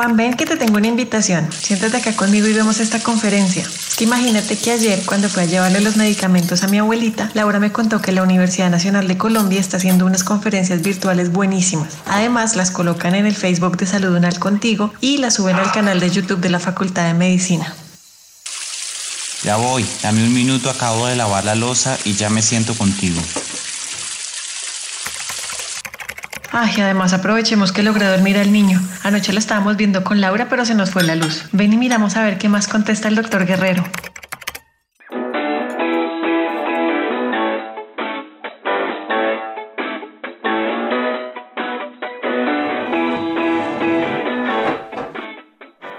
Juan, ven que te tengo una invitación. Siéntate acá conmigo y vemos esta conferencia. Es que imagínate que ayer, cuando fui a llevarle los medicamentos a mi abuelita, Laura me contó que la Universidad Nacional de Colombia está haciendo unas conferencias virtuales buenísimas. Además, las colocan en el Facebook de Salud Unal Contigo y las suben al canal de YouTube de la Facultad de Medicina. Ya voy, dame un minuto, acabo de lavar la losa y ya me siento contigo. Ay, además aprovechemos que logré dormir al niño. Anoche lo estábamos viendo con Laura, pero se nos fue la luz. Ven y miramos a ver qué más contesta el doctor Guerrero.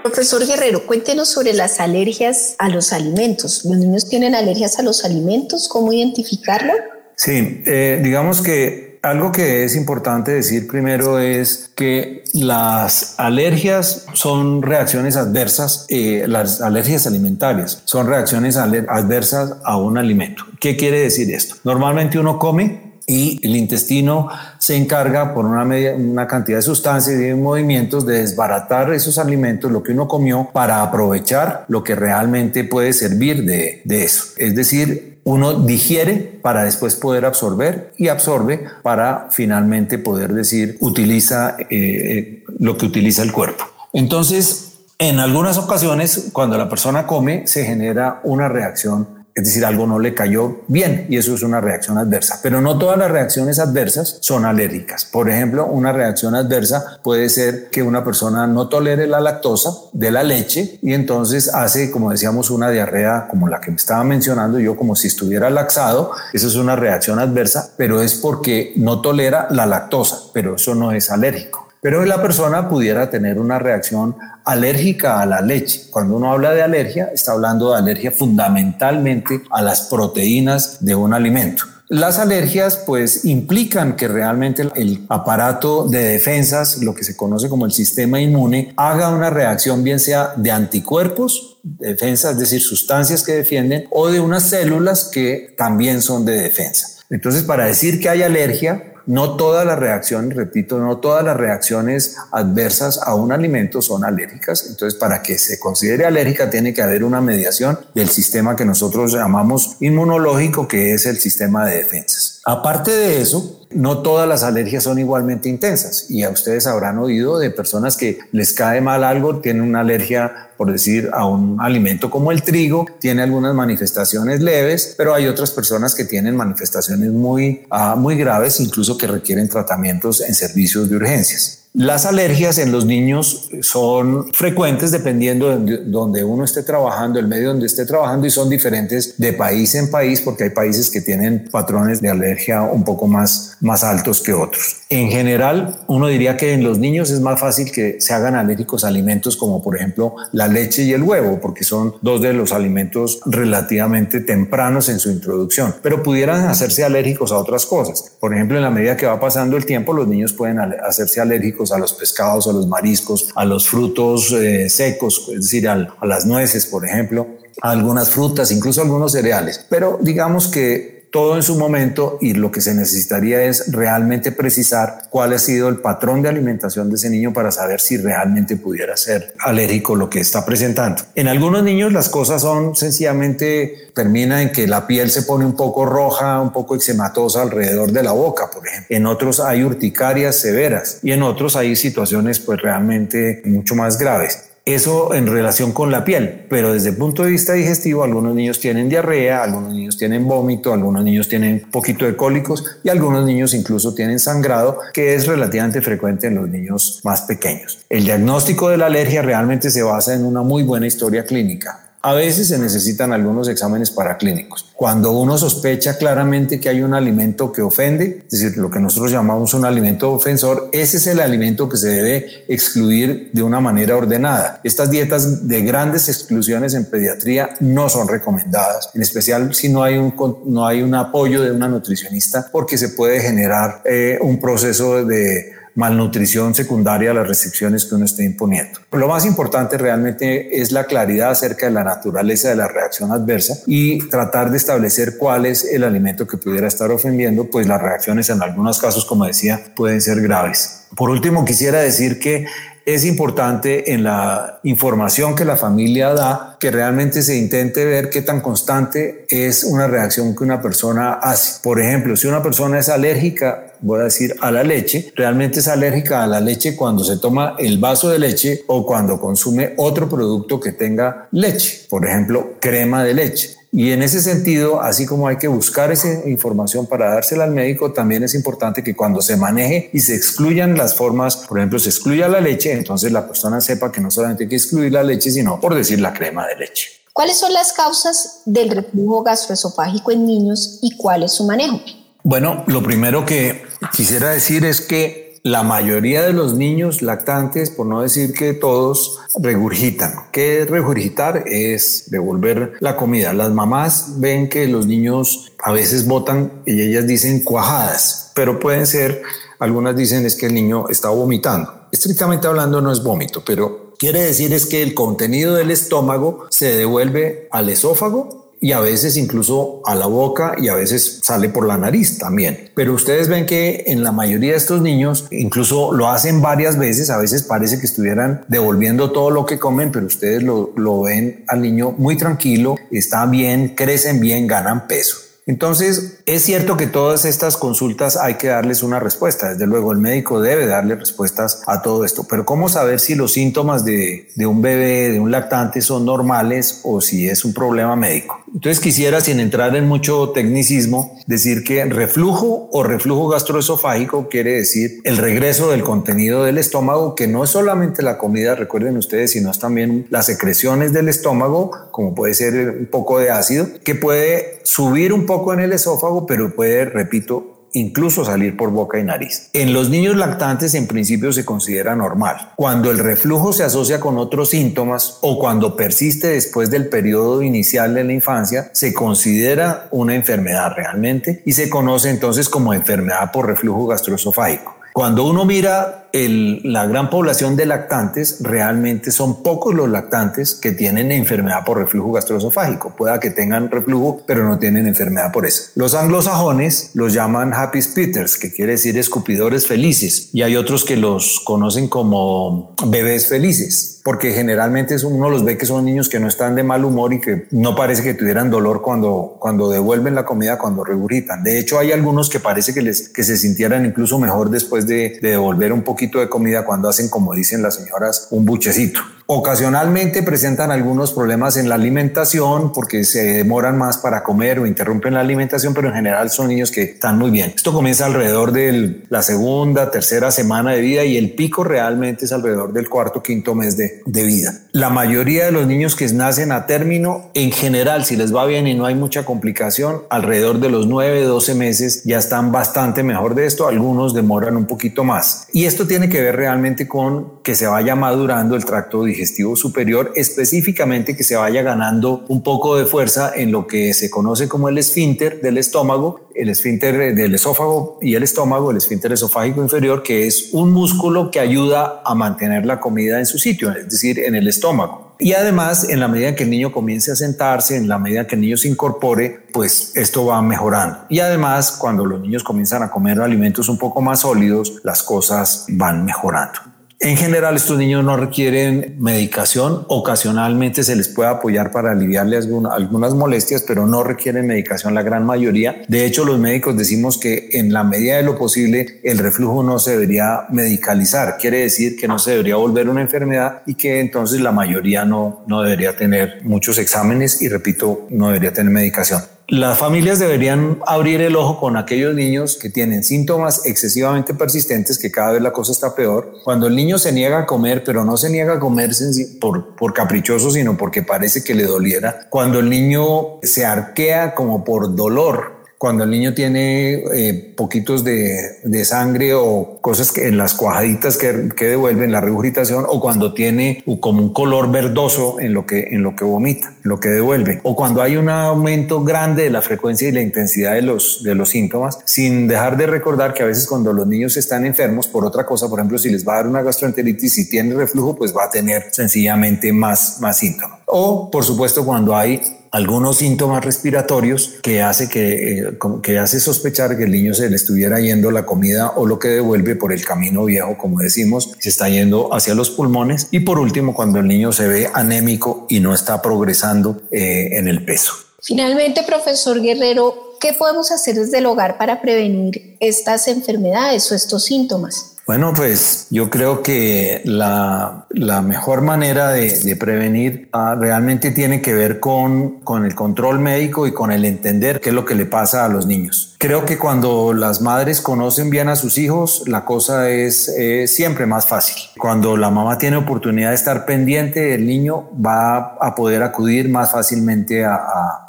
Profesor Guerrero, cuéntenos sobre las alergias a los alimentos. ¿Los niños tienen alergias a los alimentos? ¿Cómo identificarlo? Sí, eh, digamos que algo que es importante decir primero es que las alergias son reacciones adversas, eh, las alergias alimentarias son reacciones adversas a un alimento. ¿Qué quiere decir esto? Normalmente uno come y el intestino se encarga por una, media, una cantidad de sustancias y de movimientos de desbaratar esos alimentos, lo que uno comió, para aprovechar lo que realmente puede servir de, de eso. Es decir, uno digiere para después poder absorber y absorbe para finalmente poder decir utiliza eh, lo que utiliza el cuerpo. Entonces, en algunas ocasiones, cuando la persona come, se genera una reacción es decir, algo no le cayó bien y eso es una reacción adversa. Pero no todas las reacciones adversas son alérgicas. Por ejemplo, una reacción adversa puede ser que una persona no tolere la lactosa de la leche y entonces hace, como decíamos, una diarrea como la que me estaba mencionando yo, como si estuviera laxado. Eso es una reacción adversa, pero es porque no tolera la lactosa, pero eso no es alérgico. Pero la persona pudiera tener una reacción alérgica a la leche. Cuando uno habla de alergia, está hablando de alergia fundamentalmente a las proteínas de un alimento. Las alergias pues implican que realmente el aparato de defensas, lo que se conoce como el sistema inmune, haga una reacción bien sea de anticuerpos, defensas, es decir, sustancias que defienden, o de unas células que también son de defensa. Entonces, para decir que hay alergia, no todas las reacciones, repito, no todas las reacciones adversas a un alimento son alérgicas. Entonces, para que se considere alérgica, tiene que haber una mediación del sistema que nosotros llamamos inmunológico, que es el sistema de defensas. Aparte de eso, no todas las alergias son igualmente intensas y a ustedes habrán oído de personas que les cae mal algo, tienen una alergia, por decir, a un alimento como el trigo, tiene algunas manifestaciones leves, pero hay otras personas que tienen manifestaciones muy, ah, muy graves, incluso que requieren tratamientos en servicios de urgencias. Las alergias en los niños son frecuentes dependiendo de donde uno esté trabajando, el medio donde esté trabajando y son diferentes de país en país porque hay países que tienen patrones de alergia un poco más, más altos que otros. En general, uno diría que en los niños es más fácil que se hagan alérgicos a alimentos como por ejemplo la leche y el huevo porque son dos de los alimentos relativamente tempranos en su introducción, pero pudieran hacerse alérgicos a otras cosas. Por ejemplo, en la medida que va pasando el tiempo, los niños pueden hacerse alérgicos a los pescados, a los mariscos, a los frutos eh, secos, es decir, a las nueces, por ejemplo, a algunas frutas, incluso algunos cereales. Pero digamos que todo en su momento y lo que se necesitaría es realmente precisar cuál ha sido el patrón de alimentación de ese niño para saber si realmente pudiera ser alérgico lo que está presentando. En algunos niños las cosas son sencillamente termina en que la piel se pone un poco roja, un poco eczematosa alrededor de la boca, por ejemplo. En otros hay urticarias severas y en otros hay situaciones pues realmente mucho más graves. Eso en relación con la piel, pero desde el punto de vista digestivo, algunos niños tienen diarrea, algunos niños tienen vómito, algunos niños tienen poquito de cólicos y algunos niños incluso tienen sangrado, que es relativamente frecuente en los niños más pequeños. El diagnóstico de la alergia realmente se basa en una muy buena historia clínica. A veces se necesitan algunos exámenes paraclínicos. Cuando uno sospecha claramente que hay un alimento que ofende, es decir, lo que nosotros llamamos un alimento ofensor, ese es el alimento que se debe excluir de una manera ordenada. Estas dietas de grandes exclusiones en pediatría no son recomendadas, en especial si no hay un, no hay un apoyo de una nutricionista, porque se puede generar eh, un proceso de malnutrición secundaria a las restricciones que uno esté imponiendo. Lo más importante realmente es la claridad acerca de la naturaleza de la reacción adversa y tratar de establecer cuál es el alimento que pudiera estar ofendiendo, pues las reacciones en algunos casos, como decía, pueden ser graves. Por último, quisiera decir que es importante en la información que la familia da que realmente se intente ver qué tan constante es una reacción que una persona hace. Por ejemplo, si una persona es alérgica, voy a decir, a la leche, realmente es alérgica a la leche cuando se toma el vaso de leche o cuando consume otro producto que tenga leche, por ejemplo, crema de leche. Y en ese sentido, así como hay que buscar esa información para dársela al médico, también es importante que cuando se maneje y se excluyan las formas, por ejemplo, se excluya la leche, entonces la persona sepa que no solamente hay que excluir la leche, sino por decir la crema de leche. ¿Cuáles son las causas del reflujo gastroesofágico en niños y cuál es su manejo? Bueno, lo primero que quisiera decir es que la mayoría de los niños lactantes, por no decir que todos, regurgitan. ¿Qué es regurgitar? Es devolver la comida. Las mamás ven que los niños a veces botan y ellas dicen cuajadas, pero pueden ser, algunas dicen es que el niño está vomitando. Estrictamente hablando no es vómito, pero quiere decir es que el contenido del estómago se devuelve al esófago y a veces incluso a la boca y a veces sale por la nariz también. Pero ustedes ven que en la mayoría de estos niños incluso lo hacen varias veces, a veces parece que estuvieran devolviendo todo lo que comen, pero ustedes lo, lo ven al niño muy tranquilo, está bien, crecen bien, ganan peso. Entonces, es cierto que todas estas consultas hay que darles una respuesta. Desde luego, el médico debe darle respuestas a todo esto. Pero ¿cómo saber si los síntomas de, de un bebé, de un lactante, son normales o si es un problema médico? Entonces quisiera, sin entrar en mucho tecnicismo, decir que reflujo o reflujo gastroesofágico quiere decir el regreso del contenido del estómago, que no es solamente la comida, recuerden ustedes, sino también las secreciones del estómago, como puede ser un poco de ácido, que puede subir un poco en el esófago, pero puede, repito, incluso salir por boca y nariz. En los niños lactantes en principio se considera normal. Cuando el reflujo se asocia con otros síntomas o cuando persiste después del periodo inicial de la infancia, se considera una enfermedad realmente y se conoce entonces como enfermedad por reflujo gastroesofágico. Cuando uno mira la gran población de lactantes, realmente son pocos los lactantes que tienen enfermedad por reflujo gastroesofágico. Pueda que tengan reflujo, pero no tienen enfermedad por eso. Los anglosajones los llaman happy spitters, que quiere decir escupidores felices, y hay otros que los conocen como bebés felices porque generalmente uno los ve que son niños que no están de mal humor y que no parece que tuvieran dolor cuando, cuando devuelven la comida, cuando regurgitan. De hecho, hay algunos que parece que, les, que se sintieran incluso mejor después de, de devolver un poquito de comida cuando hacen, como dicen las señoras, un buchecito. Ocasionalmente presentan algunos problemas en la alimentación porque se demoran más para comer o interrumpen la alimentación, pero en general son niños que están muy bien. Esto comienza alrededor de la segunda, tercera semana de vida y el pico realmente es alrededor del cuarto, quinto mes de, de vida. La mayoría de los niños que nacen a término, en general, si les va bien y no hay mucha complicación, alrededor de los 9, 12 meses ya están bastante mejor de esto. Algunos demoran un poquito más. Y esto tiene que ver realmente con que se vaya madurando el tracto digestivo superior, específicamente que se vaya ganando un poco de fuerza en lo que se conoce como el esfínter del estómago, el esfínter del esófago y el estómago, el esfínter esofágico inferior, que es un músculo que ayuda a mantener la comida en su sitio, es decir, en el estómago. Y además, en la medida que el niño comience a sentarse, en la medida que el niño se incorpore, pues esto va mejorando. Y además, cuando los niños comienzan a comer alimentos un poco más sólidos, las cosas van mejorando. En general, estos niños no requieren medicación. Ocasionalmente se les puede apoyar para aliviarles algunas molestias, pero no requieren medicación la gran mayoría. De hecho, los médicos decimos que en la medida de lo posible el reflujo no se debería medicalizar. Quiere decir que no se debería volver una enfermedad y que entonces la mayoría no, no debería tener muchos exámenes y, repito, no debería tener medicación. Las familias deberían abrir el ojo con aquellos niños que tienen síntomas excesivamente persistentes, que cada vez la cosa está peor. Cuando el niño se niega a comer, pero no se niega a comer por, por caprichoso, sino porque parece que le doliera. Cuando el niño se arquea como por dolor, cuando el niño tiene eh, poquitos de, de, sangre o cosas que en las cuajaditas que, que, devuelven la regurgitación o cuando tiene como un color verdoso en lo que en lo que vomita, en lo que devuelve o cuando hay un aumento grande de la frecuencia y la intensidad de los de los síntomas, sin dejar de recordar que a veces cuando los niños están enfermos por otra cosa, por ejemplo, si les va a dar una gastroenteritis y tiene reflujo, pues va a tener sencillamente más más síntomas. O por supuesto cuando hay algunos síntomas respiratorios que hace, que, eh, que hace sospechar que el niño se le estuviera yendo la comida o lo que devuelve por el camino viejo, como decimos, se está yendo hacia los pulmones. Y por último, cuando el niño se ve anémico y no está progresando eh, en el peso. Finalmente, profesor Guerrero, ¿qué podemos hacer desde el hogar para prevenir estas enfermedades o estos síntomas? Bueno, pues yo creo que la, mejor manera de, prevenir ah, realmente tiene que ver con, con el control médico y con el entender qué es lo que le pasa a los niños. Creo que cuando las madres conocen bien a sus hijos, la cosa es siempre más fácil. Cuando la mamá tiene oportunidad de estar pendiente, el niño va a poder acudir más fácilmente a,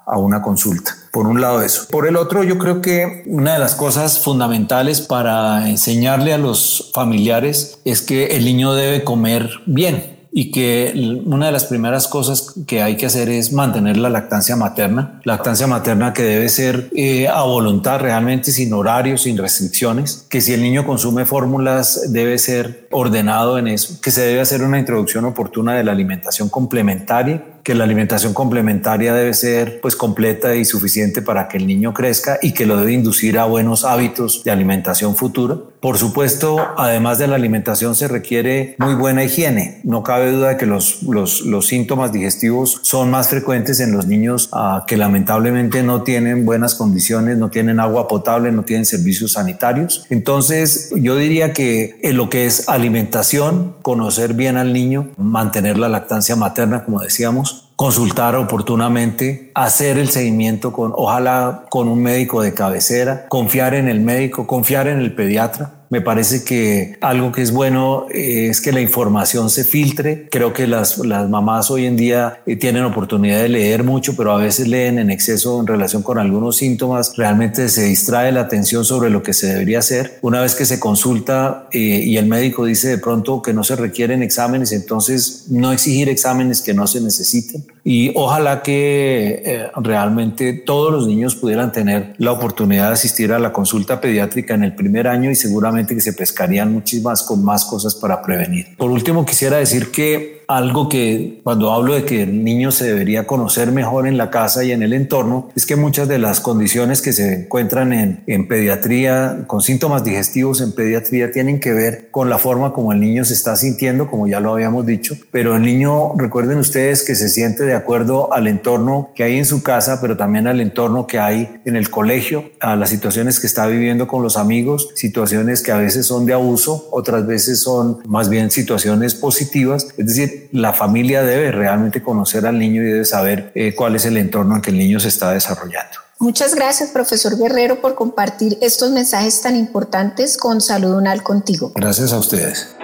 a una consulta. Por un lado eso. Por el otro, yo creo que una de las cosas fundamentales para enseñarle a los familiares es que el niño debe comer bien y que una de las primeras cosas que hay que hacer es mantener la lactancia materna, lactancia materna que debe ser eh, a voluntad realmente sin horarios, sin restricciones, que si el niño consume fórmulas debe ser ordenado en eso, que se debe hacer una introducción oportuna de la alimentación complementaria que la alimentación complementaria debe ser pues completa y suficiente para que el niño crezca y que lo debe inducir a buenos hábitos de alimentación futura. Por supuesto, además de la alimentación se requiere muy buena higiene. No cabe duda de que los, los, los síntomas digestivos son más frecuentes en los niños ah, que lamentablemente no tienen buenas condiciones, no tienen agua potable, no tienen servicios sanitarios. Entonces, yo diría que en lo que es alimentación, conocer bien al niño, mantener la lactancia materna, como decíamos, consultar oportunamente, hacer el seguimiento con, ojalá con un médico de cabecera, confiar en el médico, confiar en el pediatra me parece que algo que es bueno eh, es que la información se filtre. Creo que las, las mamás hoy en día eh, tienen oportunidad de leer mucho, pero a veces leen en exceso en relación con algunos síntomas. Realmente se distrae la atención sobre lo que se debería hacer. Una vez que se consulta eh, y el médico dice de pronto que no se requieren exámenes, entonces no exigir exámenes que no se necesiten. Y ojalá que realmente todos los niños pudieran tener la oportunidad de asistir a la consulta pediátrica en el primer año y seguramente que se pescarían muchísimas con más cosas para prevenir. Por último, quisiera decir que algo que cuando hablo de que el niño se debería conocer mejor en la casa y en el entorno, es que muchas de las condiciones que se encuentran en, en pediatría, con síntomas digestivos en pediatría, tienen que ver con la forma como el niño se está sintiendo, como ya lo habíamos dicho, pero el niño, recuerden ustedes que se siente de acuerdo al entorno que hay en su casa, pero también al entorno que hay en el colegio, a las situaciones que está viviendo con los amigos, situaciones que a veces son de abuso, otras veces son más bien situaciones positivas, es decir, la familia debe realmente conocer al niño y debe saber eh, cuál es el entorno en que el niño se está desarrollando. Muchas gracias, profesor Guerrero, por compartir estos mensajes tan importantes con Salud Unal contigo. Gracias a ustedes.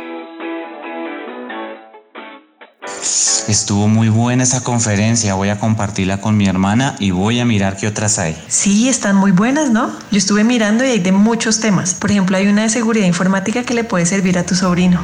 Estuvo muy buena esa conferencia, voy a compartirla con mi hermana y voy a mirar qué otras hay. Sí, están muy buenas, ¿no? Yo estuve mirando y hay de muchos temas. Por ejemplo, hay una de seguridad informática que le puede servir a tu sobrino.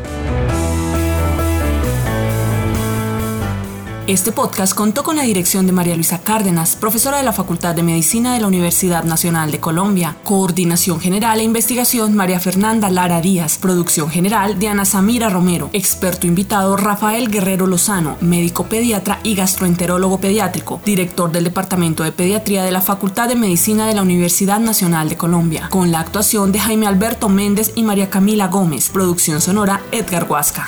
Este podcast contó con la dirección de María Luisa Cárdenas, profesora de la Facultad de Medicina de la Universidad Nacional de Colombia. Coordinación General e Investigación María Fernanda Lara Díaz. Producción General de Ana Samira Romero. Experto invitado Rafael Guerrero Lozano, médico pediatra y gastroenterólogo pediátrico, director del Departamento de Pediatría de la Facultad de Medicina de la Universidad Nacional de Colombia. Con la actuación de Jaime Alberto Méndez y María Camila Gómez. Producción sonora Edgar Huasca.